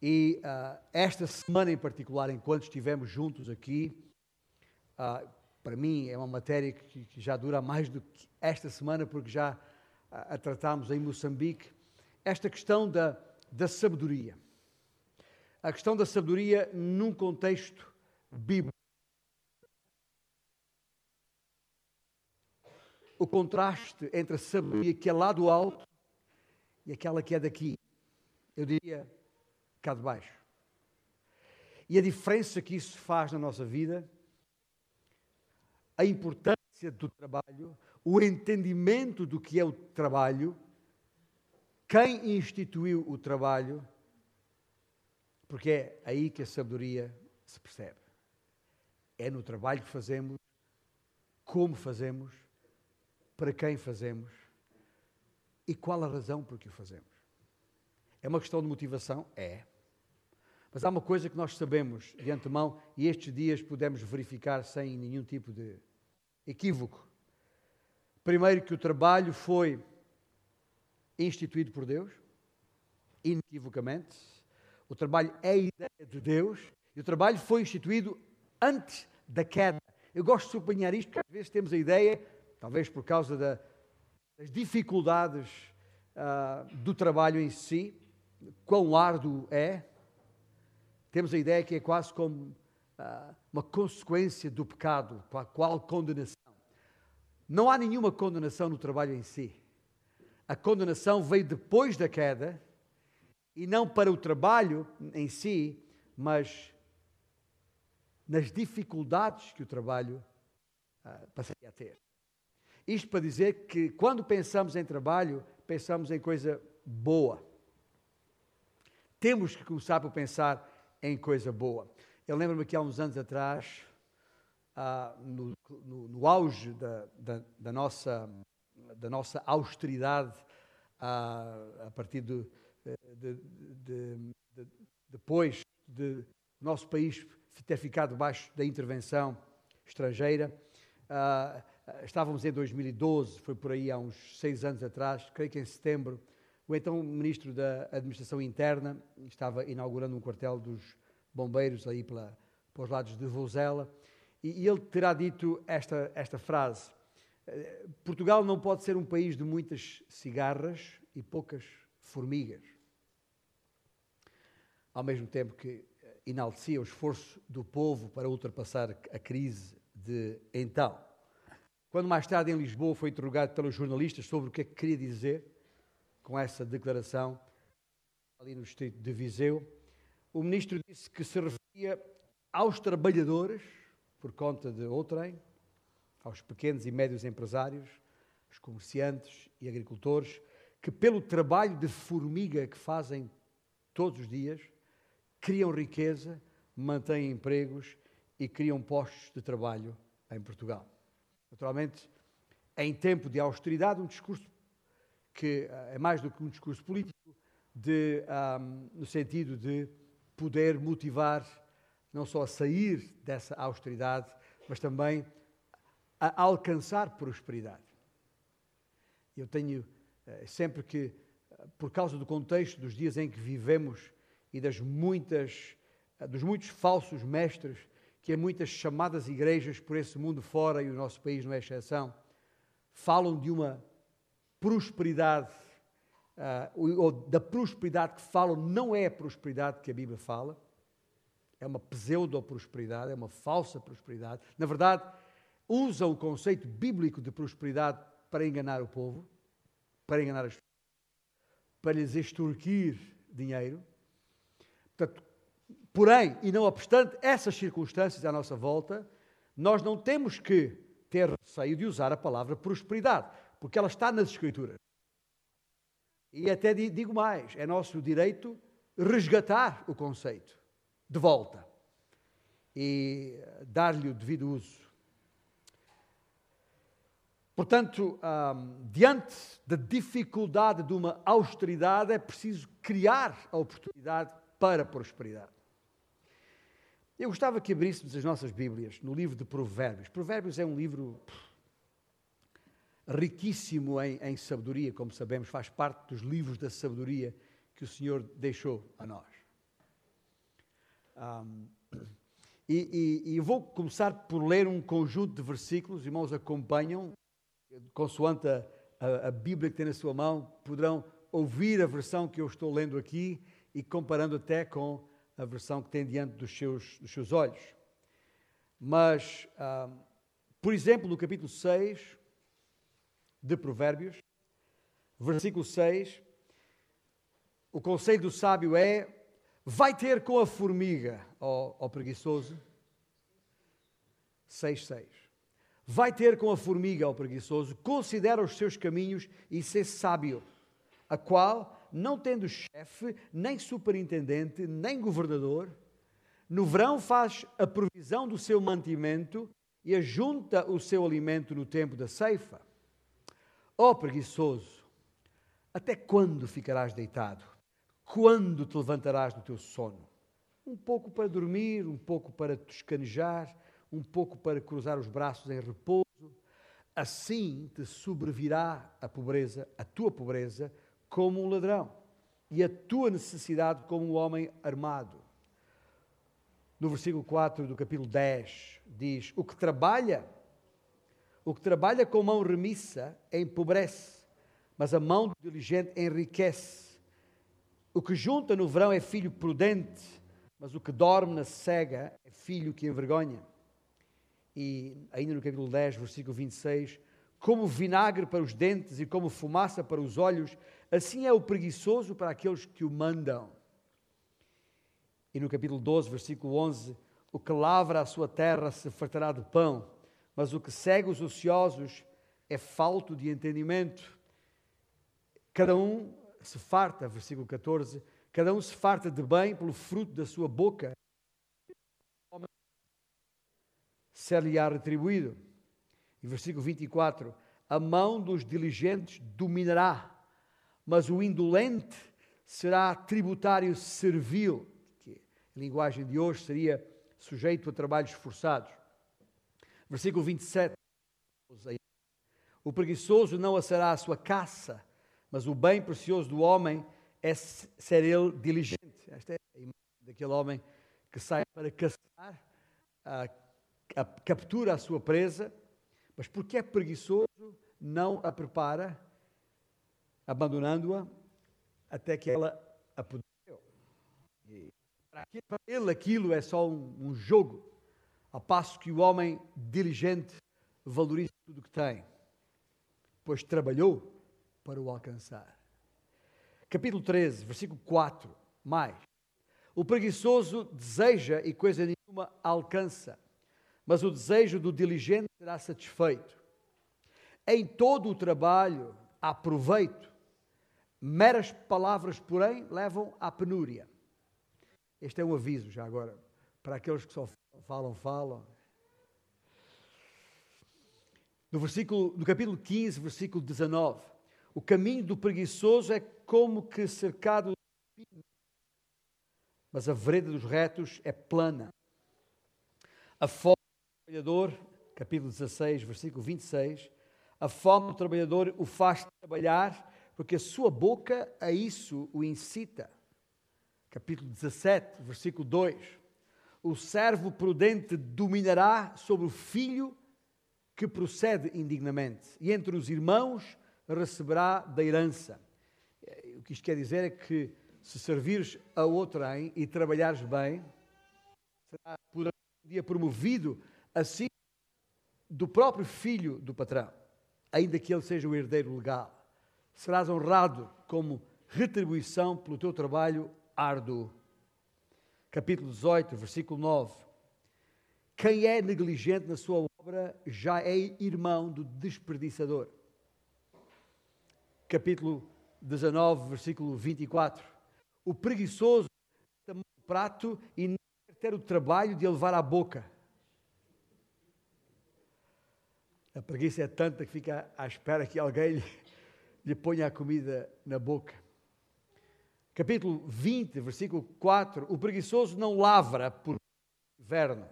E uh, esta semana em particular, enquanto estivemos juntos aqui, uh, para mim é uma matéria que, que, já dura mais do que esta semana, porque já uh, a tratámos em Moçambique, esta questão da, da sabedoria. A questão da sabedoria num contexto bíblico. O contraste entre a sabedoria que é lá do alto e aquela que é daqui. Eu diria cá de baixo. E a diferença que isso faz na nossa vida, a importância do trabalho, o entendimento do que é o trabalho, quem instituiu o trabalho, porque é aí que a sabedoria se percebe. É no trabalho que fazemos, como fazemos, para quem fazemos e qual a razão por que o fazemos. É uma questão de motivação? É. Mas há uma coisa que nós sabemos de antemão e estes dias podemos verificar sem nenhum tipo de equívoco. Primeiro, que o trabalho foi instituído por Deus, inequivocamente. O trabalho é a ideia de Deus e o trabalho foi instituído antes da queda. Eu gosto de sublinhar isto porque às vezes temos a ideia, talvez por causa da, das dificuldades uh, do trabalho em si, quão árduo é. Temos a ideia que é quase como uh, uma consequência do pecado, qual condenação. Não há nenhuma condenação no trabalho em si. A condenação veio depois da queda e não para o trabalho em si, mas nas dificuldades que o trabalho uh, passaria a ter. Isto para dizer que quando pensamos em trabalho, pensamos em coisa boa. Temos que começar por pensar em coisa boa. Eu lembro-me que há uns anos atrás, ah, no, no, no, auge da, da, da, nossa, da nossa austeridade, ah, a partir de, de, de, de depois de nosso país ter ficado debaixo da intervenção estrangeira, ah, estávamos em 2012, foi por aí há uns seis anos atrás, creio que em setembro, o então Ministro da Administração Interna estava inaugurando um quartel dos bombeiros aí pela, os lados de Vozela, e, e ele terá dito esta, esta frase, eh, Portugal não pode ser um país de muitas cigarras e poucas formigas. Ao mesmo tempo que eh, enaltecia o esforço do povo para ultrapassar a crise de então. Quando mais tarde em Lisboa foi interrogado pelos jornalistas sobre o que é que queria dizer, com essa declaração ali no distrito de Viseu, o ministro disse que se referia aos trabalhadores, por conta de outrem, aos pequenos e médios empresários, os comerciantes e agricultores, que pelo trabalho de formiga que fazem todos os dias, criam riqueza, mantêm empregos e criam postos de trabalho em Portugal. Naturalmente, em tempo de austeridade, um discurso que eh, é mais do que um discurso político, de, um, no sentido de poder motivar não só a sair dessa austeridade, mas também a alcançar prosperidade. Eu tenho eh, sempre que, eh, por causa do contexto dos dias em que vivemos e das muitas, dos muitos falsos mestres que em muitas chamadas igrejas por esse mundo fora, e o nosso país não é exceção, falam de uma prosperidade, uh, ou da prosperidade que falam, não é a prosperidade que a Bíblia fala, é uma pseudo-prosperidade, é uma falsa prosperidade. Na verdade, usam o conceito bíblico de prosperidade para enganar o povo, para enganar as pessoas, para lhes extorquir dinheiro. Portanto, porém, e não obstante essas circunstâncias à nossa volta, nós não temos que ter receio de usar a palavra prosperidade porque ela está nas Escrituras. E até digo mais: é nosso direito resgatar o conceito de volta e dar-lhe o devido uso. Portanto, diante da dificuldade de uma austeridade, é preciso criar a oportunidade para a prosperidade. Eu gostava que abríssemos as nossas Bíblias no livro de Provérbios. Provérbios é um livro riquíssimo em, em sabedoria, como sabemos, faz parte dos livros da sabedoria que o Senhor deixou a nós. Um, e, e, e, vou começar por ler um conjunto de versículos, os irmãos acompanham, consoante a, a, a Bíblia que tem na sua mão, poderão ouvir a versão que eu estou lendo aqui e comparando até com a versão que tem diante dos seus, dos seus olhos. Mas, por exemplo, no capítulo 6 de Provérbios, versículo 6, o conselho do sábio é: vai ter com a formiga, ó, ó preguiçoso. 6, 6. Vai ter com a formiga, ao preguiçoso, considera os seus caminhos e ser sábio, a qual, não tendo chefe, nem superintendente, nem governador, no verão faz a provisão do seu mantimento e ajunta o seu alimento no tempo da ceifa. Ó oh, preguiçoso, até quando ficarás deitado? Quando te levantarás do teu sono? Um pouco para dormir, um pouco para toscanejar, um pouco para cruzar os braços em repouso. Assim te sobrevirá a pobreza, a tua pobreza, como um ladrão, e a tua necessidade como um homem armado. No versículo 4 do capítulo 10 diz: O que trabalha, o que trabalha com mão remissa empobrece, mas a mão diligente enriquece. O que junta no verão é filho prudente, mas o que dorme na cega é filho que envergonha. E ainda no capítulo 10, versículo 26, como vinagre para os dentes e como fumaça para os olhos, assim é o preguiçoso para aqueles que o mandam. E no capítulo 12, versículo 11, o que lavra a sua terra se fartará de pão, mas o que segue os ociosos é falto de entendimento. Cada um se farta, versículo 14, cada um se farta de bem pelo fruto da sua boca, ser-lhe-á retribuído. E versículo 24, a mão dos diligentes dominará, mas o indolente será tributário servil, que a linguagem de hoje seria sujeito a trabalhos forçados. Versículo 27, o preguiçoso não assará a sua caça, mas o bem precioso do homem é ser ele diligente. Esta é a imagem daquele homem que sai para caçar, a, a, captura a sua presa, mas porque é preguiçoso, não a prepara, abandonando-a até que ela apodreceu. Para ele aquilo é só um, um jogo, a passo que o homem diligente valoriza tudo o que tem, pois trabalhou para o alcançar. Capítulo 13, versículo 4, mais. O preguiçoso deseja e coisa nenhuma alcança, mas o desejo do diligente será satisfeito. Em todo o trabalho há proveito, meras palavras, porém, levam à penúria. Este é um aviso, já agora, para aqueles que só falam, falam. No, versículo, no capítulo 15, versículo 19. O caminho do preguiçoso é como que cercado mas a vereda dos retos é plana. A fome do trabalhador, capítulo 16, versículo 26, a fome do trabalhador o faz trabalhar, porque a sua boca a isso o incita. Capítulo 17, versículo 2. O servo prudente dominará sobre o filho que procede indignamente, e entre os irmãos receberá da herança. O que isto quer dizer é que se servires a outrem e trabalhares bem, será por um dia promovido assim do próprio filho do patrão, ainda que ele seja o herdeiro legal. Serás honrado como retribuição pelo teu trabalho árduo. Capítulo 18, versículo 9. Quem é negligente na sua obra já é irmão do desperdiçador capítulo 19, versículo 24. O preguiçoso toma o prato e não quer ter o trabalho de levar à boca. A preguiça é tanta que fica à espera que alguém lhe, lhe ponha a comida na boca. Capítulo 20, versículo 4. O preguiçoso não lavra por inverno,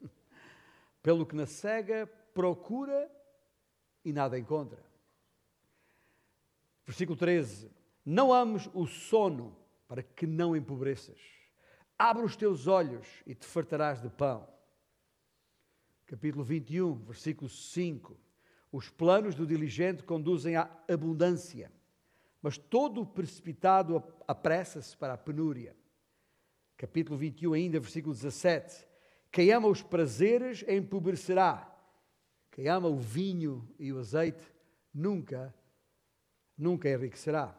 pelo que na cega procura e nada encontra. Versículo 13: Não ames o sono para que não empobreças. Abre os teus olhos e te fartarás de pão. Capítulo 21, versículo 5. Os planos do diligente conduzem à abundância, mas todo o precipitado apressa-se para a penúria. Capítulo 21, ainda, versículo 17. Quem ama os prazeres empobrecerá. Quem ama o vinho e o azeite nunca, nunca enriquecerá.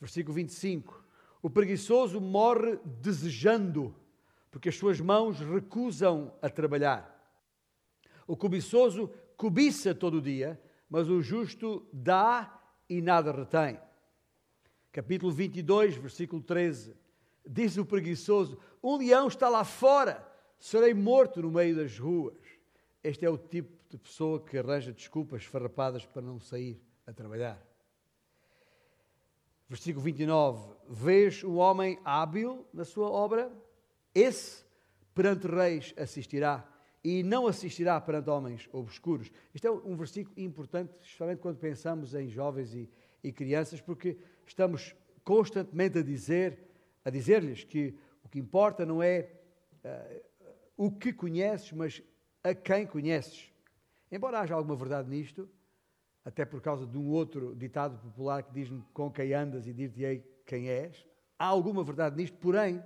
Versículo 25. O preguiçoso morre desejando, porque as suas mãos recusam a trabalhar. O cobiçoso cobiça todo dia, mas o justo dá e nada retém. Capítulo 22, versículo 13. Diz o preguiçoso: Um leão está lá fora, serei morto no meio das ruas. Este é o tipo de pessoa que arranja desculpas farrapadas para não sair a trabalhar. Versículo 29. Vês um homem hábil na sua obra? Esse perante reis assistirá e não assistirá perante homens obscuros. Isto é um versículo importante, especialmente quando pensamos em jovens e, e crianças, porque estamos constantemente a dizer, a dizer-lhes que o que importa não é uh, o que conheces, mas a quem conheces. Embora haja alguma verdade nisto, até por causa de um outro ditado popular que diz-me com quem andas e dir-te-ei quem és, há alguma verdade nisto, porém,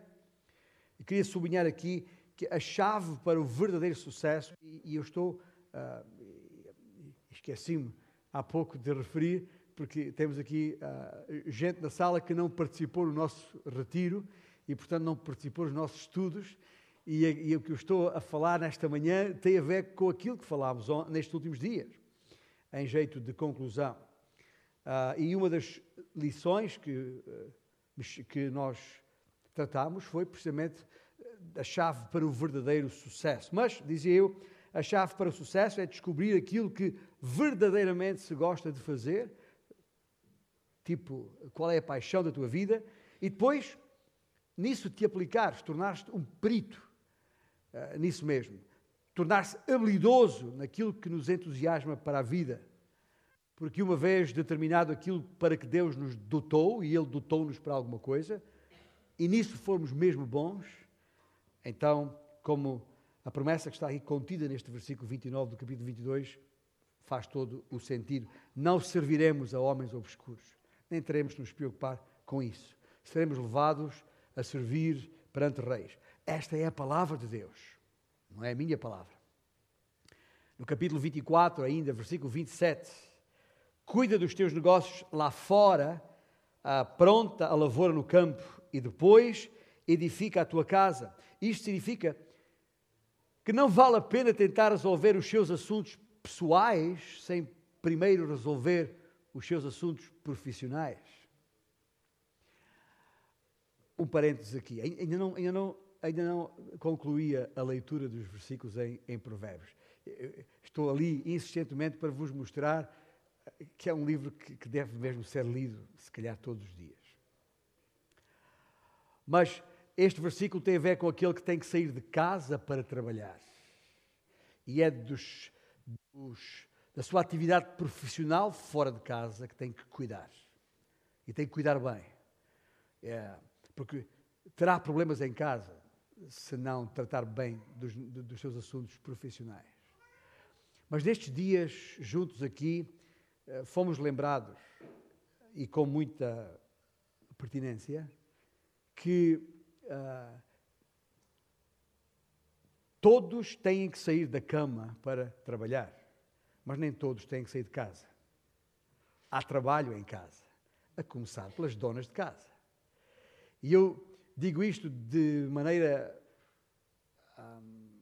queria sublinhar aqui que a chave para o verdadeiro sucesso, e, e eu estou, uh, esqueci-me há pouco de referir, porque temos aqui uh, gente na sala que não participou no nosso retiro e, portanto, não participou nos nossos estudos. E, e o que eu estou a falar nesta manhã tem a ver com aquilo que falámos nestes últimos dias, em jeito de conclusão. Uh, e uma das lições que, que nós tratámos foi precisamente a chave para o verdadeiro sucesso. Mas, dizia eu, a chave para o sucesso é descobrir aquilo que verdadeiramente se gosta de fazer, tipo, qual é a paixão da tua vida, e depois, nisso te aplicares, tornar-te um perito uh, nisso mesmo. Tornar-se habilidoso naquilo que nos entusiasma para a vida. Porque uma vez determinado aquilo para que Deus nos dotou, e Ele dotou-nos para alguma coisa, e nisso formos mesmo bons, então, como a promessa que está aqui contida neste versículo 29 do capítulo 22 faz todo o sentido. Não serviremos a homens obscuros, nem teremos de nos preocupar com isso. Seremos levados a servir perante reis. Esta é a palavra de Deus, não é a minha palavra. No capítulo 24, ainda, versículo 27, cuida dos teus negócios lá fora, pronta a lavoura no campo, e depois edifica a tua casa. Isto significa que não vale a pena tentar resolver os seus assuntos pessoais sem primeiro resolver os seus assuntos profissionais. Um parênteses aqui, ainda não, ainda não, ainda não concluía a leitura dos versículos em, em Provérbios. Estou ali insistentemente para vos mostrar que é um livro que, que deve mesmo ser lido, se calhar todos os dias. Mas este versículo tem a ver com aquele que tem que sair de casa para trabalhar. E é dos, dos, da sua atividade profissional fora de casa que tem que cuidar. E tem que cuidar bem. É, porque terá problemas em casa se não tratar bem dos, dos seus assuntos profissionais. Mas nestes dias, juntos aqui, eh, fomos lembrados, e com muita pertinência, que uh, todos têm que sair da cama para trabalhar, mas nem todos têm que sair de casa. Há trabalho em casa, a começar pelas donas de casa. E eu digo isto de maneira um, ah,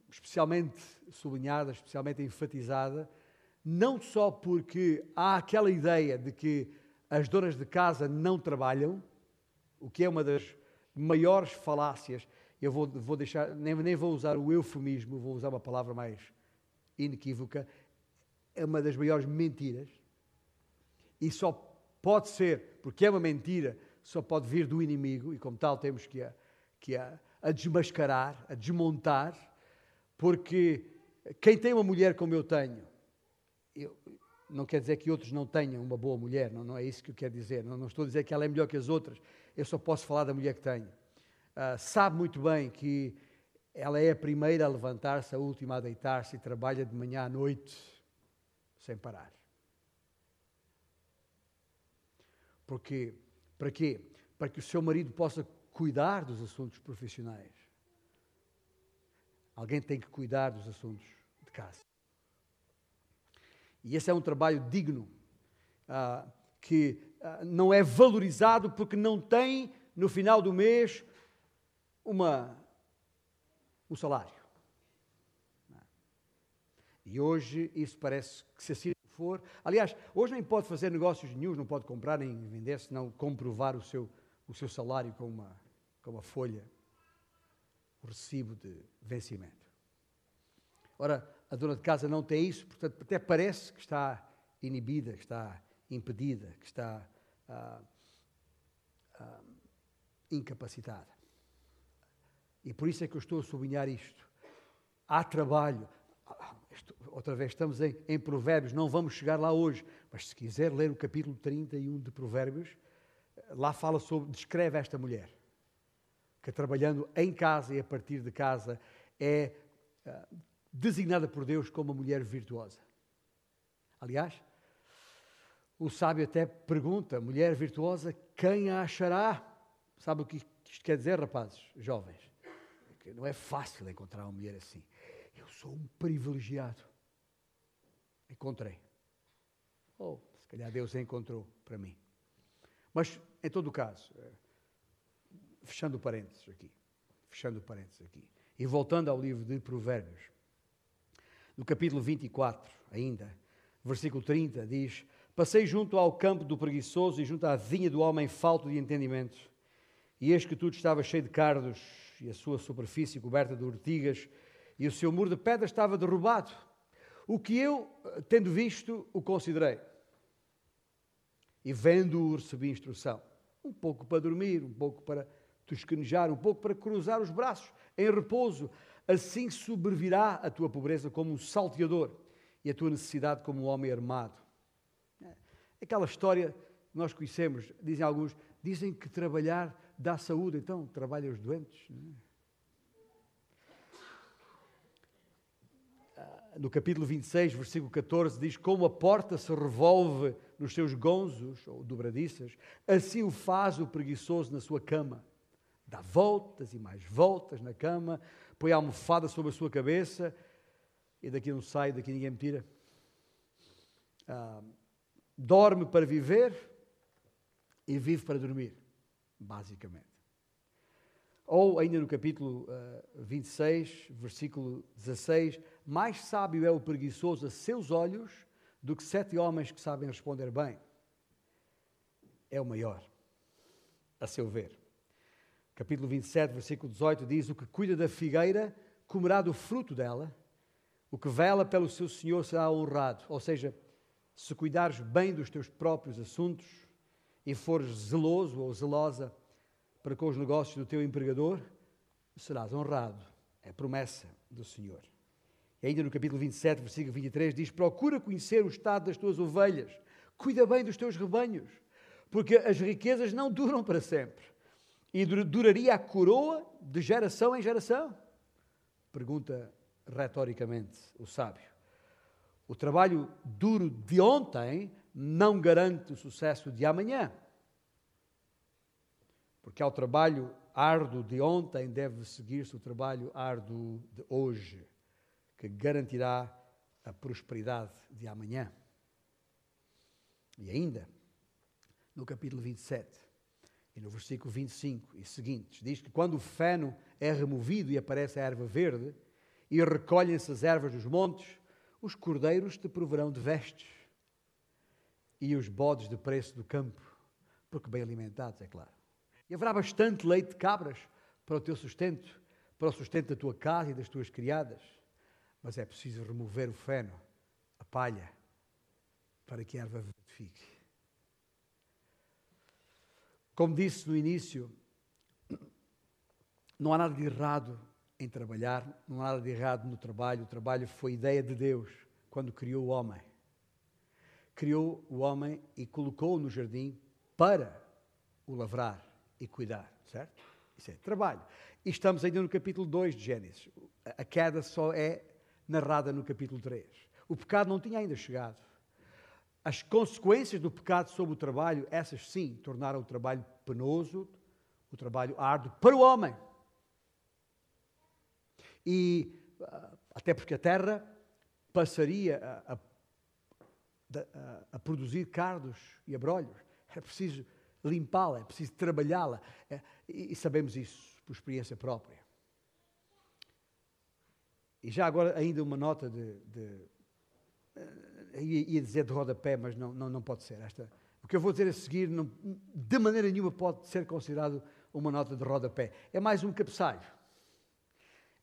especialmente sublinhada, especialmente enfatizada, não só porque há aquela ideia de que as donas de casa não trabalham, o que é uma das maiores falácias. Eu vou, vou deixar, nem, nem vou usar o eufemismo, vou usar uma palavra mais inequívoca. É uma das maiores mentiras. E só pode ser, porque é uma mentira, só pode vir do inimigo, e como tal temos que a, que a, a desmascarar, a desmontar, porque quem tem uma mulher como eu tenho, eu, não quer dizer que outros não tenham uma boa mulher, não, não é isso que eu quero dizer. Não, não, estou a dizer que ela é melhor que as outras, eu só posso falar da mulher que tenho. uh, sabe muito bem que ela é a primeira a levantar-se, a última a deitar-se e trabalha de manhã à noite, sem parar. Porque, para quê? Para que o seu marido possa cuidar dos assuntos profissionais. Alguém tem que cuidar dos assuntos de casa. E esse é um trabalho digno, uh, que uh, não é valorizado porque não tem, no final do mês, uma, um salário. E hoje isso parece que se assim for. Aliás, hoje nem pode fazer negócios nenhum, não pode comprar nem vender, senão comprovar o seu, o seu salário com uma, com uma folha, o recibo de vencimento. Ora, a dona de casa não tem isso, portanto, até parece que está inibida, que está impedida, que está ah, ah, incapacitada. E por isso é que eu estou a sublinhar isto. Há trabalho. Outra vez, estamos em, em, Provérbios, não vamos chegar lá hoje, mas se quiser ler o capítulo 31 de Provérbios, lá fala sobre, descreve esta mulher, que trabalhando em casa e a partir de casa é uh, designada por Deus como uma mulher virtuosa. Aliás, o sábio até pergunta: mulher virtuosa, quem a achará? Sabe o que isto quer dizer, rapazes, jovens? Que não é fácil encontrar uma mulher assim. Sou um privilegiado. Encontrei. Ou, oh, se calhar Deus encontrou para mim. Mas, em todo o caso, eh, fechando parênteses aqui, fechando parênteses aqui, e voltando ao livro de Provérbios, no capítulo 24, ainda, versículo 30, diz: Passei junto ao campo do preguiçoso e junto à vinha do homem falto de entendimento, e eis que tudo estava cheio de cardos, e a sua superfície coberta de urtigas, e o seu muro de pedra estava derrubado. O que eu, tendo visto, o considerei. E vendo-o, recebi instrução. Um pouco para dormir, um pouco para tosquenejar, um pouco para cruzar os braços em repouso, Assim sobrevirá a tua pobreza como um salteador e a tua necessidade como um homem armado. É, aquela história que nós conhecemos, dizem alguns, dizem que trabalhar dá saúde, então trabalha os doentes. É? No capítulo 26, versículo 14, diz: Como a porta se revolve nos seus gonzos, ou dobradiças, assim o faz o preguiçoso na sua cama. Dá voltas e mais voltas na cama, põe a almofada sobre a sua cabeça e daqui não sai, daqui ninguém me tira. Ah, dorme para viver e vive para dormir, basicamente. Ou, ainda no capítulo uh, 26, versículo 16: Mais sábio é o preguiçoso a seus olhos do que sete homens que sabem responder bem. É o maior, a seu ver capítulo 27, versículo 18, diz: O que cuida da figueira comerá do fruto dela, o que vela pelo seu Senhor será honrado. Ou seja, se cuidares bem dos teus próprios assuntos e fores zeloso ou zelosa para com os negócios do teu empregador, serás honrado. É promessa do Senhor. E ainda no capítulo 27, versículo 23, diz: Procura conhecer o estado das tuas ovelhas, cuida bem dos teus rebanhos, porque as riquezas não duram para sempre e duraria a coroa de geração em geração? Pergunta retoricamente o sábio. O trabalho duro de ontem não garante o sucesso de amanhã. Porque ao trabalho árduo de ontem deve seguir-se o trabalho árduo de hoje, que garantirá a prosperidade de amanhã. E ainda, no capítulo 27, e no versículo 25 e seguintes, diz que quando o feno é removido e aparece a erva verde, e recolhem-se as ervas dos montes, os cordeiros te proverão de vestes, e os bodes de preço do campo, porque bem alimentados, é claro. E haverá bastante leite de cabras para o teu sustento, para o sustento da tua casa e das tuas criadas, mas é preciso remover o feno, a palha, para que a erva fique. Como disse no início, não há nada de errado em trabalhar, não há nada de errado no trabalho. O trabalho foi ideia de Deus quando criou o homem. Criou o homem e colocou-o no jardim para o lavrar e cuidar, certo? Isso é trabalho. E estamos ainda no capítulo 2 de Gênesis. A queda só é narrada no capítulo 3. O pecado não tinha ainda chegado. As consequências do pecado sobre o trabalho, essas sim, tornaram o trabalho penoso, o trabalho árduo para o homem. E ah, até porque a terra passaria a, a, a, produzir cardos e abrolhos. É preciso limpá-la, é preciso trabalhá-la. É, e sabemos isso por experiência própria. E já agora ainda uma nota de, de eh, ia dizer de rodapé, mas não, não, não pode ser. Esta, o que eu vou dizer a seguir, não, de maneira nenhuma, pode ser considerado uma nota de rodapé. É mais um cabeçalho.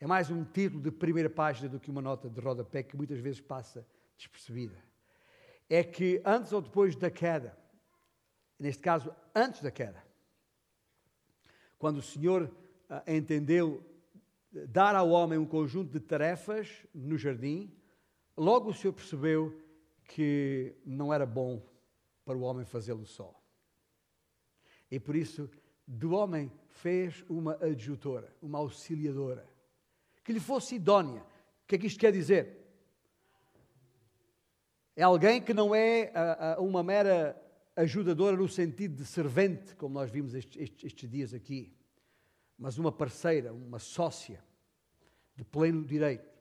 É mais um título de primeira página do que uma nota de rodapé que muitas vezes passa despercebida. É que antes ou depois da queda, neste caso, antes da queda, quando o Senhor ah, entendeu dar ao homem um conjunto de tarefas no jardim, logo o Senhor percebeu que não era bom para o homem fazê-lo só. E por isso, do homem fez uma adjutora, uma auxiliadora, que lhe fosse idónea. O que é que isto quer dizer? É alguém que não é a, a, uma mera ajudadora no sentido de servente, como nós vimos estes, estes, estes dias aqui, mas uma parceira, uma sócia de pleno direito.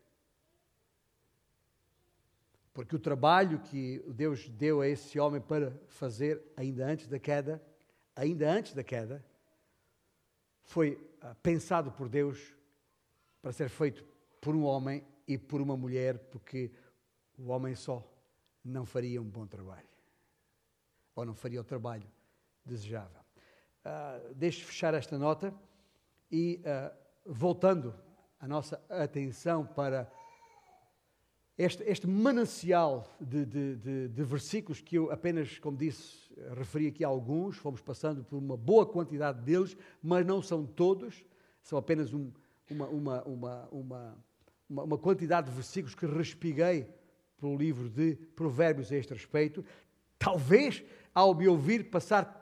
Porque o trabalho que Deus deu a esse homem para fazer ainda antes da queda, ainda antes da queda, foi ah, pensado por Deus para ser feito por um homem e por uma mulher, porque o homem só não faria um bom trabalho. Ou não faria o trabalho desejável. Uh, deixe fechar esta nota e, uh, voltando a nossa atenção para este, este manancial de, de, de, de, versículos que eu apenas, como disse, referi aqui a alguns, fomos passando por uma boa quantidade deles, mas não são todos, são apenas um, uma, uma, uma, uma, uma quantidade de versículos que respiguei pelo livro de Provérbios a este respeito. Talvez, ao me ouvir passar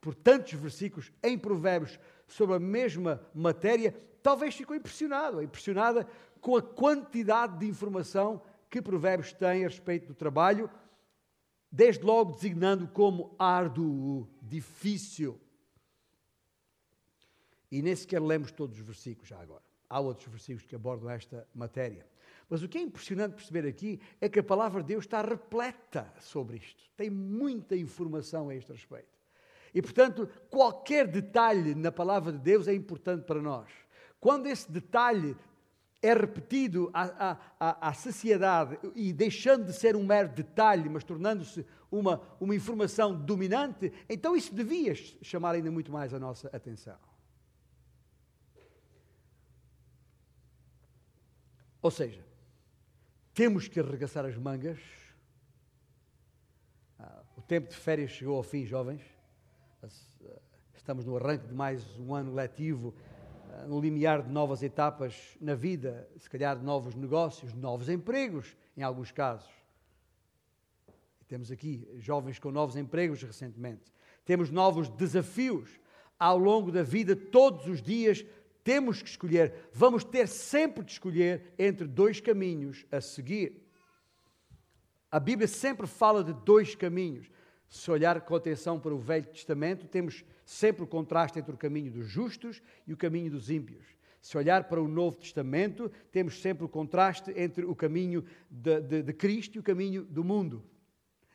por tantos versículos em Provérbios sobre a mesma matéria, talvez ficou impressionado, impressionada com a quantidade de informação que Provérbios tem a respeito do trabalho, desde logo designando como árduo, difícil. E nem sequer lemos todos os versículos já agora. Há outros versículos que abordam esta matéria. Mas o que é impressionante perceber aqui é que a palavra de Deus está repleta sobre isto. Tem muita informação a este respeito. E, portanto, qualquer detalhe na palavra de Deus é importante para nós. Quando esse detalhe é repetido à, à, à, saciedade e deixando de ser um mero detalhe, mas tornando-se uma, uma informação dominante, então isso devia chamar ainda muito mais a nossa atenção. Ou seja, temos que arregaçar as mangas. Ah, o tempo de férias chegou ao fim, jovens. Ah, estamos no arranque de mais um ano letivo no limiar de novas etapas na vida, se calhar de novos negócios, de novos empregos, em alguns casos. Temos aqui jovens com novos empregos recentemente. Temos novos desafios ao longo da vida, todos os dias temos que escolher, vamos ter sempre de escolher entre dois caminhos a seguir. A Bíblia sempre fala de dois caminhos. Se olhar com atenção para o Velho Testamento, temos sempre o contraste entre o caminho dos justos e o caminho dos ímpios. Se olhar para o Novo Testamento, temos sempre o contraste entre o caminho de, de, de Cristo e o caminho do mundo.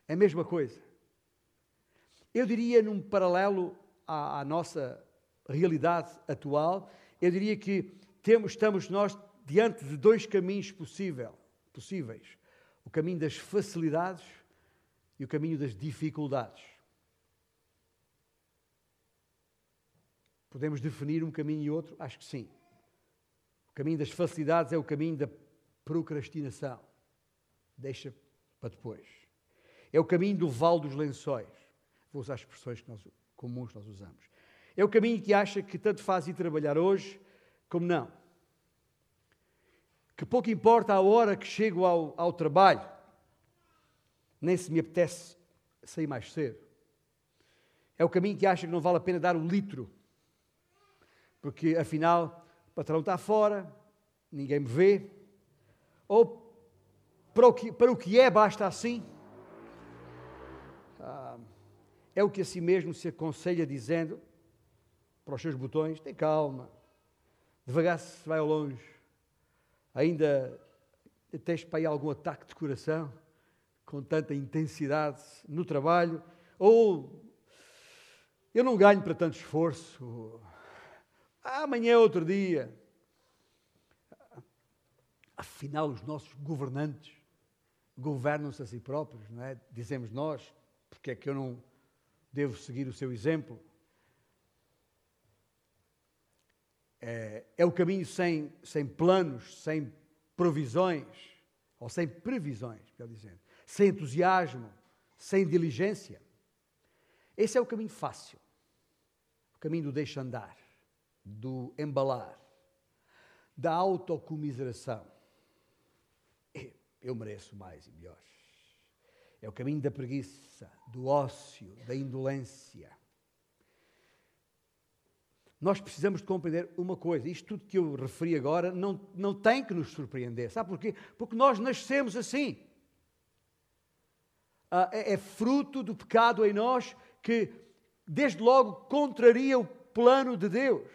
É a mesma coisa. Eu diria, num paralelo à, à nossa realidade atual, eu diria que temos, estamos nós diante de dois caminhos possível, possíveis: o caminho das facilidades e o caminho das dificuldades. Podemos definir um caminho e outro? Acho que sim. O caminho das facilidades é o caminho da procrastinação. Deixa para depois. É o caminho do vale dos lençóis. Vou usar as expressões que nós, comuns que nós usamos. É o caminho que acha que tanto faz ir trabalhar hoje como não. Que pouco importa a hora que chego ao, ao trabalho, nem se me apetece sair mais cedo. É o caminho que acha que não vale a pena dar o litro. Porque afinal o patrão está fora, ninguém me vê, ou para o que, para o que é, basta assim. Ah, é o que a si mesmo se aconselha dizendo para os seus botões: tem calma, devagar se vai ao longe, ainda tens para aí algum ataque de coração com tanta intensidade no trabalho, ou eu não ganho para tanto esforço, amanhã é outro dia. Afinal, os nossos governantes governam-se a si próprios, não é? Dizemos nós, porque é que eu não devo seguir o seu exemplo? É, é o caminho sem, sem planos, sem provisões, ou sem previsões, melhor dizendo, sem entusiasmo, sem diligência. Esse é o caminho fácil, o caminho do deixa andar, do embalar, da autocomiseração. Eu mereço mais e melhor. É o caminho da preguiça, do ócio, da indolência. Nós precisamos de compreender uma coisa: isto tudo que eu referi agora não, não tem que nos surpreender. Sabe porquê? Porque nós nascemos assim. Ah, é, é fruto do pecado em nós que, desde logo, contraria o plano de Deus.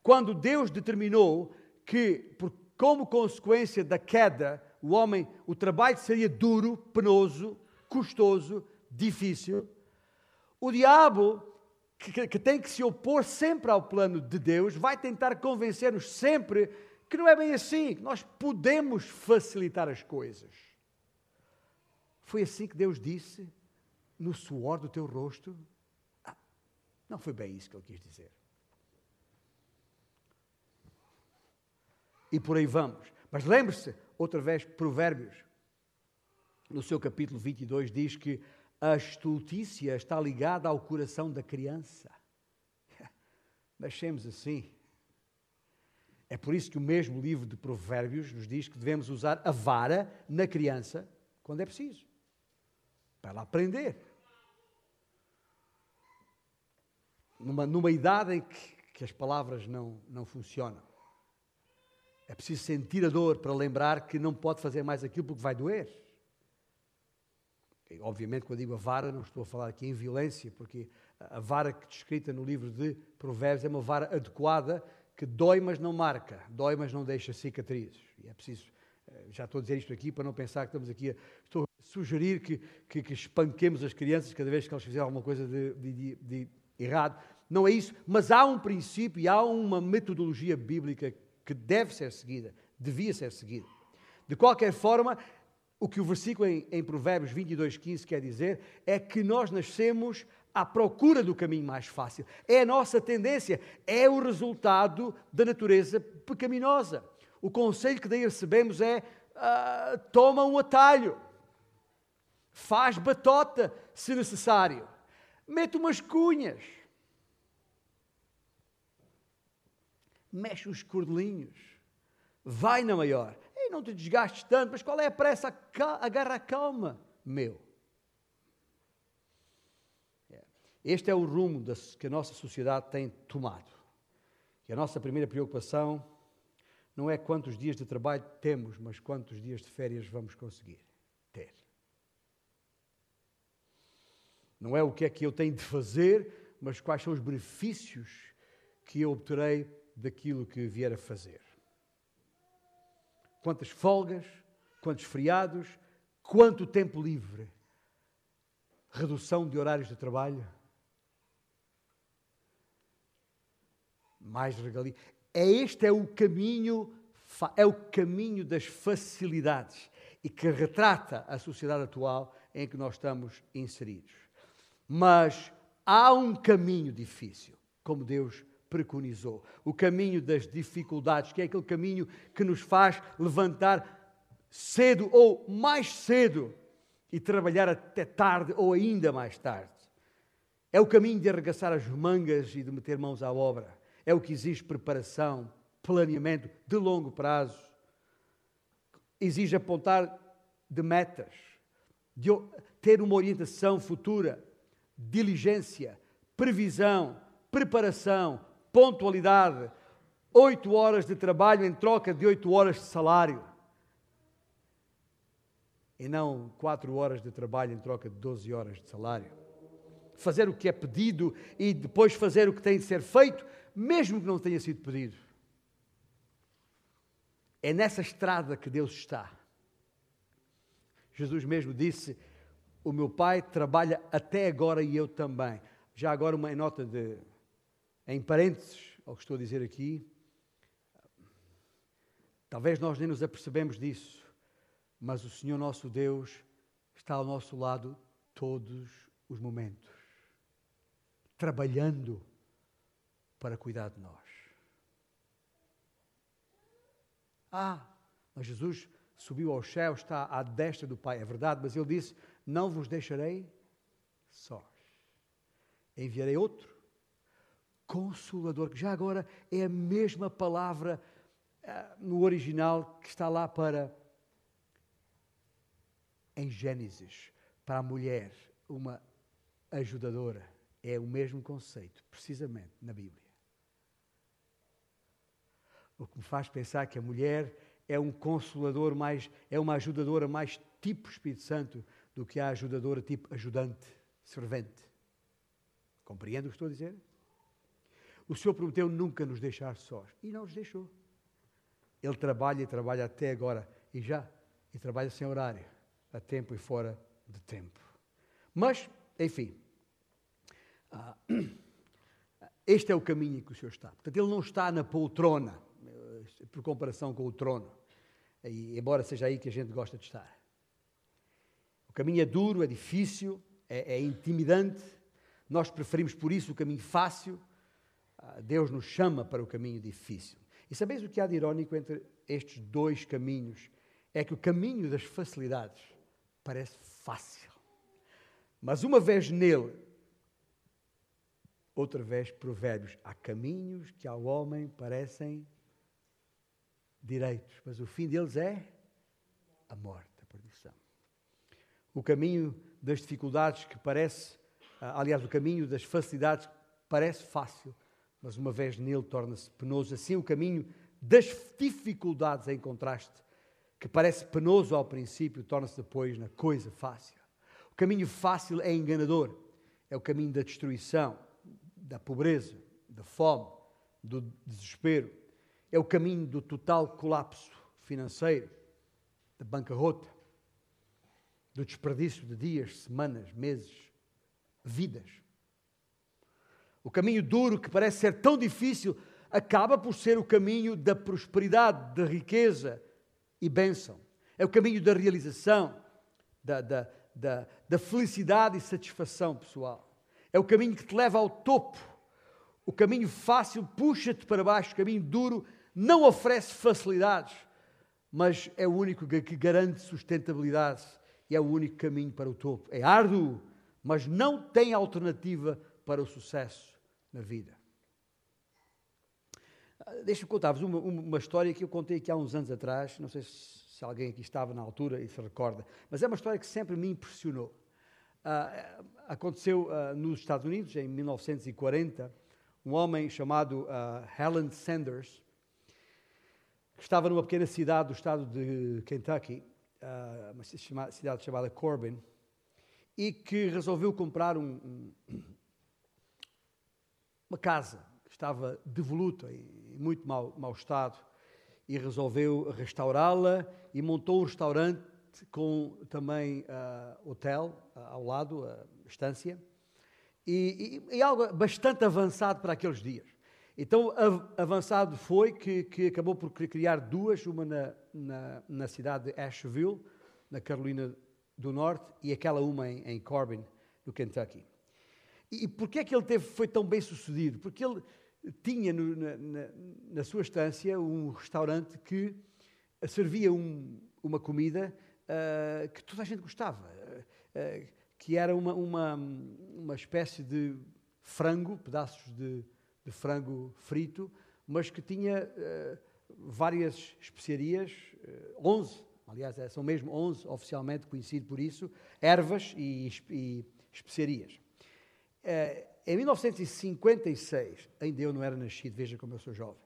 Quando Deus determinou que, por, como consequência da queda, o homem, o trabalho seria duro, penoso, custoso, difícil. O diabo, que, que tem que se opor sempre ao plano de Deus, vai tentar convencer-nos sempre que não é bem assim, que nós podemos facilitar as coisas. Foi assim que Deus disse, no suor do teu rosto? Ah, não foi bem isso que ele quis dizer. E por aí vamos. Mas lembre-se, outra vez, Provérbios, no seu capítulo 22, diz que a estultícia está ligada ao coração da criança. Nascemos assim. É por isso que o mesmo livro de Provérbios nos diz que devemos usar a vara na criança quando é preciso, para ela aprender. Numa, numa idade em que, que as palavras não, não funcionam. É preciso sentir a dor para lembrar que não pode fazer mais aquilo porque vai doer. E, obviamente, quando digo a vara, não estou a falar aqui em violência, porque a vara que descrita no livro de Provérbios é uma vara adequada que dói, mas não marca, dói, mas não deixa cicatrizes. E é preciso, eh, já estou a dizer isto aqui para não pensar que estamos aqui estou sugerir que, que, que espanquemos as crianças cada vez que elas fizerem alguma coisa de, de, de, errado. Não é isso, mas há um princípio e há uma metodologia bíblica que deve ser seguida, devia ser seguida. De qualquer forma, o que o versículo em, em Provérbios 22, 15 quer dizer é que nós nascemos à procura do caminho mais fácil. É a nossa tendência, é o resultado da natureza pecaminosa. O conselho que daí recebemos é: uh, toma um atalho, faz batota se necessário, mete umas cunhas. mexe os cordelinhos, vai na maior. E não te desgastes tanto, mas qual é a pressa? Agarra a calma, meu. É. Este é o rumo que a nossa sociedade tem tomado. E a nossa primeira preocupação não é quantos dias de trabalho temos, mas quantos dias de férias vamos conseguir ter. Não é o que é que eu tenho de fazer, mas quais são os benefícios que eu obterei daquilo que vier a fazer. Quantas folgas, quantos feriados, quanto tempo livre, redução de horários de trabalho, mais regalia. É este é o caminho, é o caminho das facilidades e que retrata a sociedade atual em que nós estamos inseridos. Mas há um caminho difícil, como Deus preconizou. O caminho das dificuldades, que é aquele caminho que nos faz levantar cedo ou mais cedo e trabalhar até tarde ou ainda mais tarde. É o caminho de arregaçar as mangas e de meter mãos à obra. É o que exige preparação, planeamento de longo prazo. Exige apontar de metas, de ter uma orientação futura, diligência, previsão, preparação, pontualidade, oito horas de trabalho em troca de oito horas de salário. E não quatro horas de trabalho em troca de doze horas de salário. Fazer o que é pedido e depois fazer o que tem de ser feito, mesmo que não tenha sido pedido. É nessa estrada que Deus está. Jesus mesmo disse: O meu Pai trabalha até agora e eu também. Já agora, uma nota de, em parênteses ao que estou a dizer aqui. Talvez nós nem nos apercebemos disso, mas o Senhor nosso Deus está ao nosso lado todos os momentos, trabalhando para cuidar de nós. Ah, mas Jesus subiu ao céu, está à destra do Pai, é verdade, mas ele disse: Não vos deixarei sós. Enviarei outro, Consolador, que já agora é a mesma palavra uh, no original que está lá para. Em Gênesis, para a mulher, uma ajudadora. É o mesmo conceito, precisamente, na Bíblia. O que me faz pensar que a mulher é um consolador mais, é uma ajudadora mais tipo Espírito Santo do que a ajudadora tipo ajudante, servente. Compreende o que estou a dizer? O Senhor prometeu nunca nos deixar sós e não nos deixou. Ele trabalha e trabalha até agora e já, e trabalha sem horário, a tempo e fora de tempo. Mas, enfim, ah, este é o caminho em que o Senhor está. Portanto, Ele não está na poltrona por comparação com o trono, embora seja aí que a gente gosta de estar. Caminho é duro, é difícil, é, é intimidante, nós preferimos por isso o caminho fácil, ah, Deus nos chama para o caminho difícil. E sabeis o que há de irónico entre estes dois caminhos? É que o caminho das facilidades parece fácil, mas uma vez nele, outra vez, Provérbios, há caminhos que ao homem parecem direitos, mas o fim deles é a morte. O caminho das dificuldades que parece, ah, aliás, o caminho das facilidades parece fácil, mas uma vez nele torna-se penoso. Assim, o caminho das dificuldades em contraste, que parece penoso ao princípio, torna-se depois na coisa fácil. O caminho fácil é enganador, é o caminho da destruição, da pobreza, da fome, do desespero é o caminho do total colapso financeiro, da bancarrota, do desperdício de dias, semanas, meses, vidas. O caminho duro, que parece ser tão difícil, acaba por ser o caminho da prosperidade, da riqueza e bênção. É o caminho da realização, da, da, da, da felicidade e satisfação pessoal. É o caminho que te leva ao topo. O caminho fácil puxa-te para baixo, o caminho duro não oferece facilidades, mas é o único que garante sustentabilidade e é o único caminho para o topo. É árduo, mas não tem alternativa para o sucesso na vida. Ah, deixa-me contar-vos uma, uma, história que eu contei aqui há uns anos atrás, não sei se, alguém aqui estava na altura e se recorda, mas é uma história que sempre me impressionou. Uh, aconteceu uh, nos Estados Unidos, em 1940, um homem chamado uh, Helen Sanders, que estava numa pequena cidade do estado de Kentucky, uma cidade chamada Corbin, e que resolveu comprar um, um, uma casa que estava devoluta e muito mau, mau estado, e resolveu restaurá-la e montou um restaurante com também uh, hotel uh, ao lado, a estância, e, e, e algo bastante avançado para aqueles dias. Então, avançado foi que, que acabou por criar duas, uma na, na, na, cidade de Asheville, na Carolina do Norte, e aquela uma em, em Corbin, no Kentucky. E, e porquê é que ele teve, foi tão bem sucedido? Porque ele tinha no, na, na, sua estância um restaurante que servia um, uma comida uh, que toda a gente gostava, uh, que era uma, uma, uma espécie de frango, pedaços de de frango frito, mas que tinha uh, várias especiarias, uh, eh, 11, aliás, é, são mesmo 11 oficialmente conhecido por isso, ervas e, e especiarias. Uh, em 1956, ainda eu não era nascido, veja como eu sou jovem.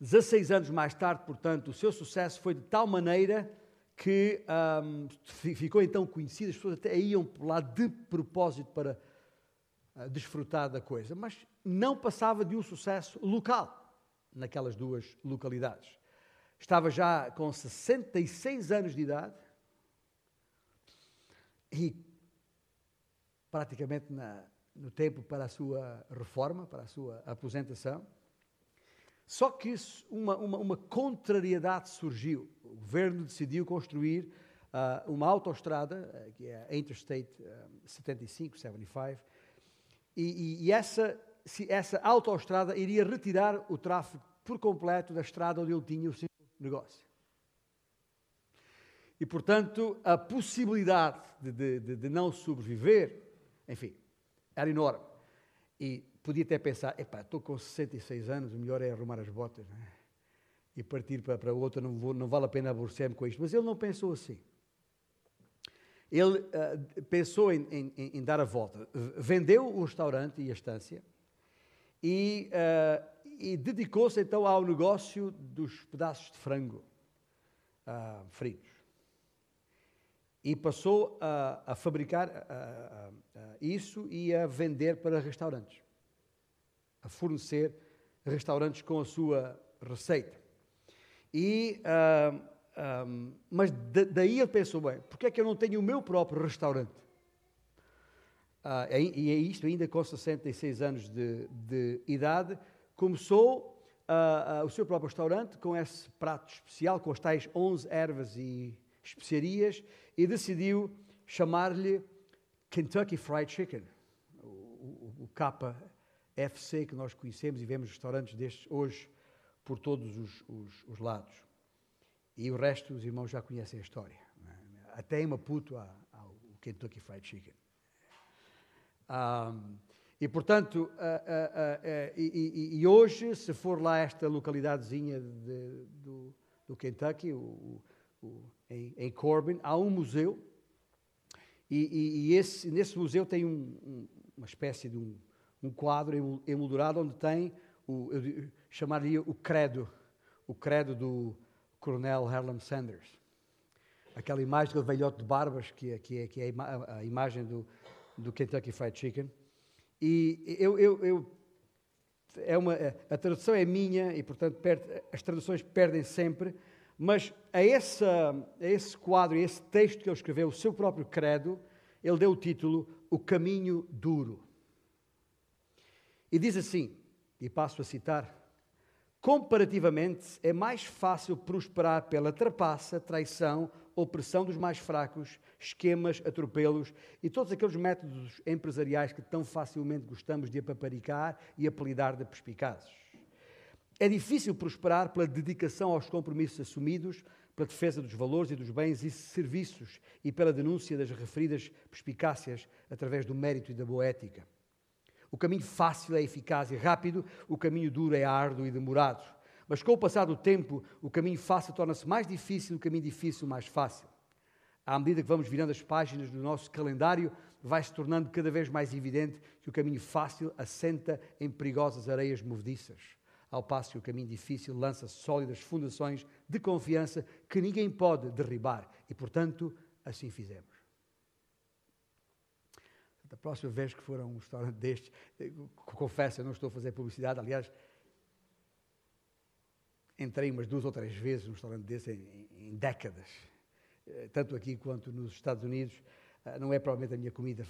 16 anos mais tarde, portanto, o seu sucesso foi de tal maneira que um, ficou então conhecido, as pessoas até iam lá de propósito para desfrutar da coisa, mas não passava de um sucesso local naquelas duas localidades. Estava já com 66 anos de idade e praticamente na, no tempo para a sua reforma, para a sua aposentação. Só que uma, uma, uma contrariedade surgiu. O governo decidiu construir uh, uma autoestrada, uh, que é a Interstate uh, 75, 75, e, e, e essa, essa autoestrada iria retirar o tráfego por completo da estrada onde ele tinha o seu negócio. E, portanto, a possibilidade de, de, de não sobreviver, enfim, era enorme. E podia até pensar, epá, estou com 66 anos, o melhor é arrumar as botas é? e partir para, para outra, não, vou, não vale a pena aborrecer-me com isto. Mas ele não pensou assim. Ele uh, pensou em, em, em, dar a volta. Vendeu o restaurante e a estância e, uh, e dedicou-se então ao negócio dos pedaços de frango uh, fritos. E passou a, a fabricar isso e a vender para restaurantes a fornecer restaurantes com a sua receita. E, uh, um, mas daí ele pensou, bem, porque é que eu não tenho o meu próprio restaurante? Uh, e é isto, ainda com 66 anos de, de idade, começou uh, o seu próprio restaurante com esse prato especial, com as tais 11 ervas e especiarias, e decidiu chamar-lhe Kentucky Fried Chicken, o, o, o capa FC que nós conhecemos e vemos restaurantes destes hoje por todos os, os, os lados. E o resto, os irmãos já conhecem a história. É? Até em Maputo há, há, o Kentucky Fried Chicken. Um, e, portanto, uh, uh, uh, e, e, e, hoje, se for lá esta localidadezinha de, do, do, Kentucky, o, o, em, em, Corbin, há um museu, e, esse, nesse museu tem um, um, uma espécie de um, um quadro emoldurado onde tem, o, eu chamaria o credo, o credo do coronel Harlan Sanders. Aquela imagem do velhote de barbas, que é, que é, que é a imagem do, do Kentucky Fried Chicken. E eu, eu, eu é uma, a tradução é minha e, portanto, perde, as traduções perdem sempre, mas a, a esse quadro, a esse texto que ele escreveu, o seu próprio credo, ele deu o título O Caminho Duro. E diz assim, e passo a citar: comparativamente é mais fácil prosperar pela trapaça, traição, opressão dos mais fracos, esquemas, atropelos e todos aqueles métodos empresariais que tão facilmente gostamos de apaparicar e apelidar de perspicazes. É difícil prosperar pela dedicação aos compromissos assumidos, pela defesa dos valores e dos bens e serviços e pela denúncia das referidas perspicácias através do mérito e da boa ética. O caminho fácil é eficaz e rápido, o caminho duro é árduo e demorado. Mas com o passar do tempo, o caminho fácil torna-se mais difícil, o caminho difícil mais fácil. À medida que vamos virando as páginas do nosso calendário, vai se tornando cada vez mais evidente que o caminho fácil assenta em perigosas areias movediças, ao passo que o caminho difícil lança sólidas fundações de confiança que ninguém pode derribar. E, portanto, assim fizemos. Da próxima vez que for a um restaurante deste, confesso, eu não estou a fazer publicidade, aliás, entrei umas duas ou três vezes num restaurante desse em, em décadas, eh, tanto aqui quanto nos Estados Unidos. Eh, não é provavelmente a minha comida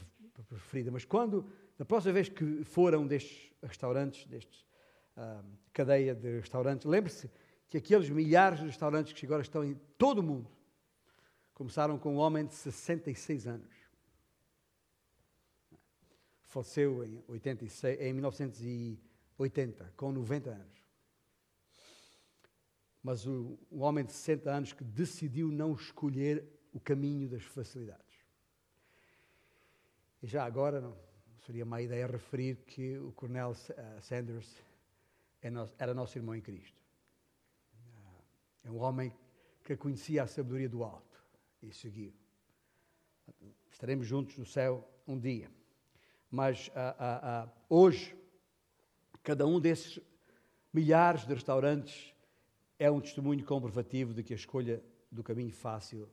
preferida, mas quando, da próxima vez que for a um destes restaurantes, destes uh, cadeia de restaurantes, lembre-se que aqueles milhares de restaurantes que agora estão em todo o mundo começaram com um homem de 66 anos faleceu em, 86, em 1980, com 90 anos. Mas o, um homem de 60 anos que decidiu não escolher o caminho das facilidades. E já agora, não seria má ideia referir que o Coronel eh, Sanders é era nosso irmão em Cristo. É um homem que conhecia a sabedoria do alto e seguiu. Estaremos juntos no céu um dia. Mas ah, ah, ah, hoje, cada um desses milhares de restaurantes é um testemunho comprovativo de que a escolha do caminho fácil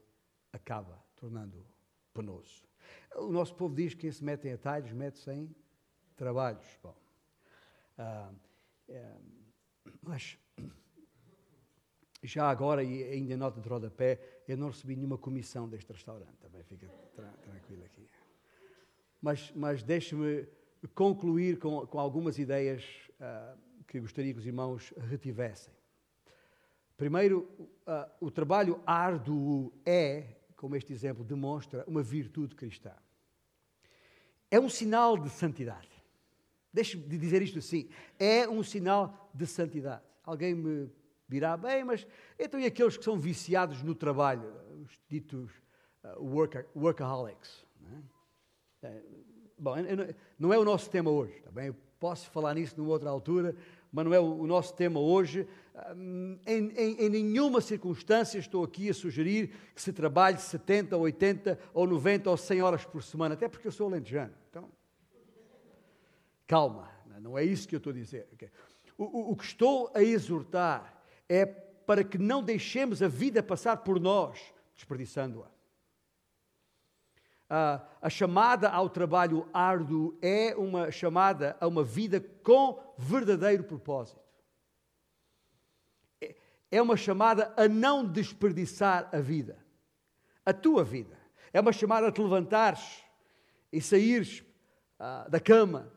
acaba tornando penoso. O nosso povo diz que quem se mete em atalhos mete-se em trabalhos. Bom, é, mas já agora, e ainda em nota de rodapé, eu não recebi nenhuma comissão deste restaurante, também fica tra tranquilo aqui. Mas, mas deixe-me concluir com, com, algumas ideias uh, que gostaria que os irmãos retivessem. Primeiro, uh, o trabalho árduo é, como este exemplo demonstra, uma virtude cristã. É um sinal de santidade. Deixe-me dizer isto assim: é um sinal de santidade. Alguém me dirá, bem, mas então e aqueles que são viciados no trabalho, os ditos uh, worka, workaholics? Não é? É, bom, não é o nosso tema hoje, tá bem? Eu posso falar nisso numa outra altura, mas não é o, nosso tema hoje. Em, em, em, nenhuma circunstância estou aqui a sugerir que se trabalhe 70, 80 ou 90 ou 100 horas por semana, até porque eu sou alentejano. Então, calma, não é isso que eu estou a dizer. O, o, o que estou a exortar é para que não deixemos a vida passar por nós, desperdiçando-a. A, a chamada ao trabalho árduo é uma chamada a uma vida com verdadeiro propósito. É, é uma chamada a não desperdiçar a vida, a tua vida. É uma chamada a te levantares e saíres ah, da cama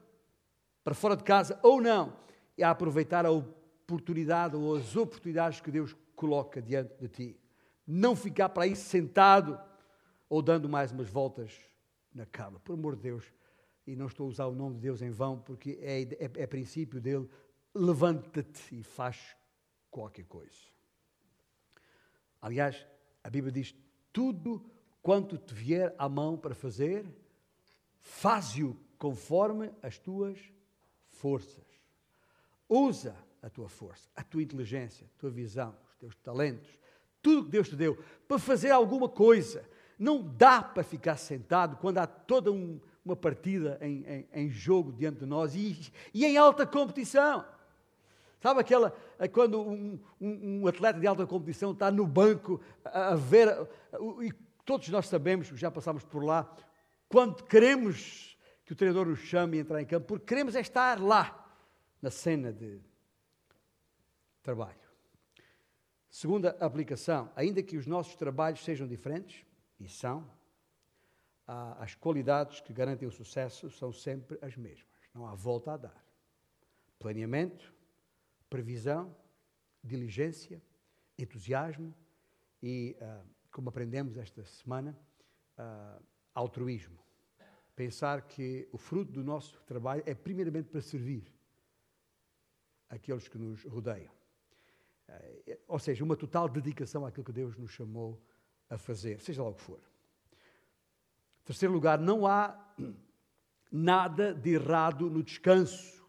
para fora de casa ou não, e a aproveitar a oportunidade ou as oportunidades que Deus coloca diante de ti. Não ficar para aí sentado ou dando mais umas voltas na cama. Por amor de Deus, e não estou a usar o nome de Deus em vão, porque é, é, é princípio dele, levanta-te e faz qualquer coisa. Aliás, a Bíblia diz: tudo quanto te vier à mão para fazer, faze-o conforme as tuas forças. Usa a tua força, a tua inteligência, a tua visão, os teus talentos, tudo que Deus te deu para fazer alguma coisa. Não dá para ficar sentado quando há toda um, uma partida em, em, em, jogo diante de nós e, e, em alta competição. Sabe aquela, quando um, um, um, atleta de alta competição está no banco a, a ver, e todos nós sabemos, já passamos por lá, quando queremos que o treinador nos chame e entrar em campo, porque queremos é estar lá, na cena de, trabalho. Segunda aplicação, ainda que os nossos trabalhos sejam diferentes, e são, as qualidades que garantem o sucesso são sempre as mesmas. Não há volta a dar. Planeamento, previsão, diligência, entusiasmo e, uh, como aprendemos esta semana, uh, altruísmo. Pensar que o fruto do nosso trabalho é primeiramente para servir aqueles que nos rodeiam. Eh, ou seja, uma total dedicação àquilo que Deus nos chamou a fazer, seja lá o que for. Terceiro lugar, não há nada de errado no descanso,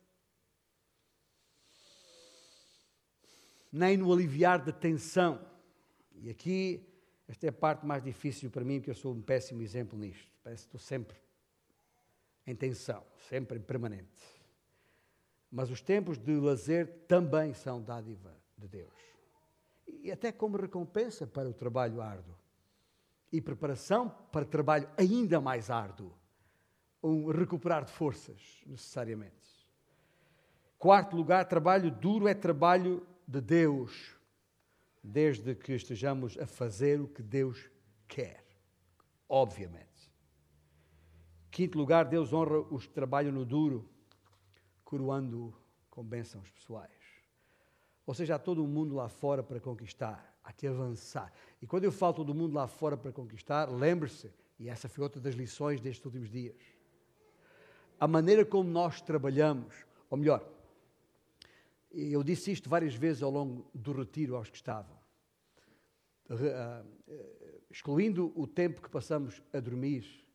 nem no aliviar da tensão. E aqui, esta é a parte mais difícil para mim, porque eu sou um péssimo exemplo nisto. Parece que estou sempre em tensão, sempre em permanente. Mas os tempos de lazer também são dádiva de Deus. E até como recompensa para o trabalho árduo. E preparação para trabalho ainda mais árduo. Um recuperar de forças, necessariamente. Quarto lugar, trabalho duro é trabalho de Deus, desde que estejamos a fazer o que Deus quer, obviamente. Quinto lugar, Deus honra os que trabalham no duro, coroando com bênçãos pessoais. Ou seja, há todo mundo lá fora para conquistar, há que avançar. E quando eu falo todo mundo lá fora para conquistar, lembre-se, e essa foi outra das lições destes últimos dias, a maneira como nós trabalhamos, ou melhor, eu disse isto várias vezes ao longo do retiro aos que estavam, ah, excluindo o tempo que passamos a dormir,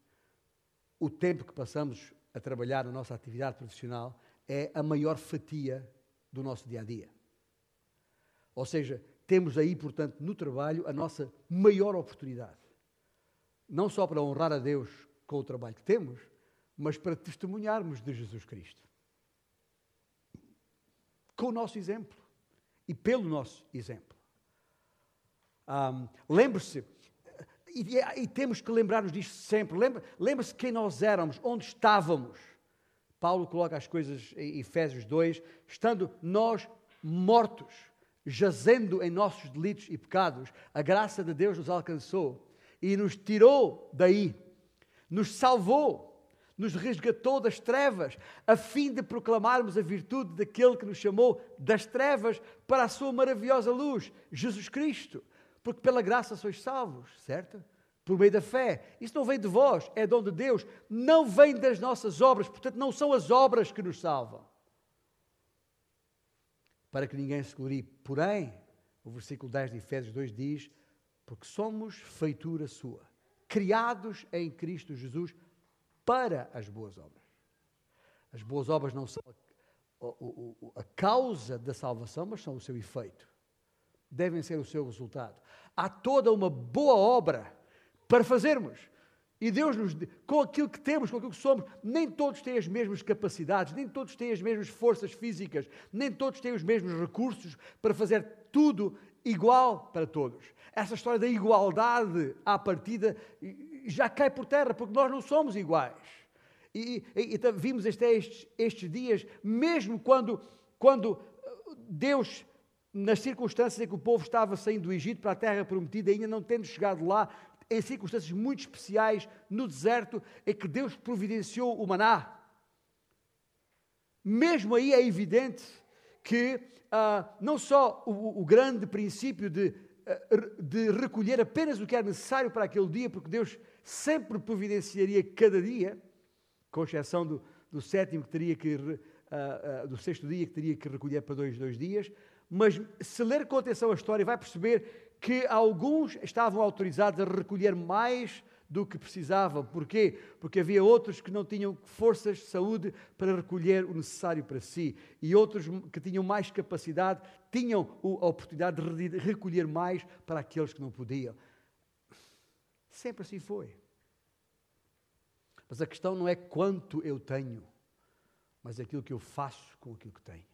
o tempo que passamos a trabalhar na nossa atividade profissional é a maior fatia do nosso dia a dia. Ou seja, temos aí, portanto, no trabalho a nossa maior oportunidade. Não só para honrar a Deus com o trabalho que temos, mas para testemunharmos de Jesus Cristo. Com o nosso exemplo e pelo nosso exemplo. Um, Lembre-se, e, e, temos que lembrar-nos disto sempre. Lembre-se quem nós éramos, onde estávamos. Paulo coloca as coisas em Efésios 2, estando nós mortos, jazendo em nossos delitos e pecados, a graça de Deus nos alcançou e nos tirou daí, nos salvou nos resgatou das trevas, a fim de proclamarmos a virtude daquele que nos chamou das trevas para a sua maravilhosa luz, Jesus Cristo. Porque pela graça sois salvos, certo? Por meio da fé. Isso não vem de vós, é dom de Deus. Não vem das nossas obras, portanto, não são as obras que nos salvam. Para que ninguém se glorie. Porém, o versículo 10 de Efésios 2 diz: Porque somos feitura sua, criados em Cristo Jesus para as boas obras. As boas obras não são a, a, a, causa da salvação, mas são o seu efeito. Devem ser o seu resultado. Há toda uma boa obra para fazermos. E Deus nos, com aquilo que temos, com aquilo que somos, nem todos têm as mesmas capacidades, nem todos têm as mesmas forças físicas, nem todos têm os mesmos recursos para fazer tudo igual para todos. Essa história da igualdade à partida já cai por terra, porque nós não somos iguais. E, e, e vimos estes, estes dias, mesmo quando, quando Deus, nas circunstâncias em que o povo estava saindo do Egito para a terra prometida, ainda não tendo chegado lá, em circunstâncias muito especiais, no deserto, é que Deus providenciou o maná. Mesmo aí é evidente que ah, não só o, o, grande princípio de, ah, de recolher apenas o que era necessário para aquele dia, porque Deus sempre providenciaria cada dia, com exceção do, do sétimo que teria que, uh, uh, do sexto dia que teria que recolher para dois, dois dias, mas se ler com atenção a história vai perceber que alguns estavam autorizados a recolher mais do que precisavam. Porquê? Porque havia outros que não tinham forças, saúde para recolher o necessário para si. E outros que tinham mais capacidade tinham a oportunidade de recolher mais para aqueles que não podiam. Sempre assim foi. Mas a questão não é quanto eu tenho, mas aquilo que eu faço com aquilo que tenho.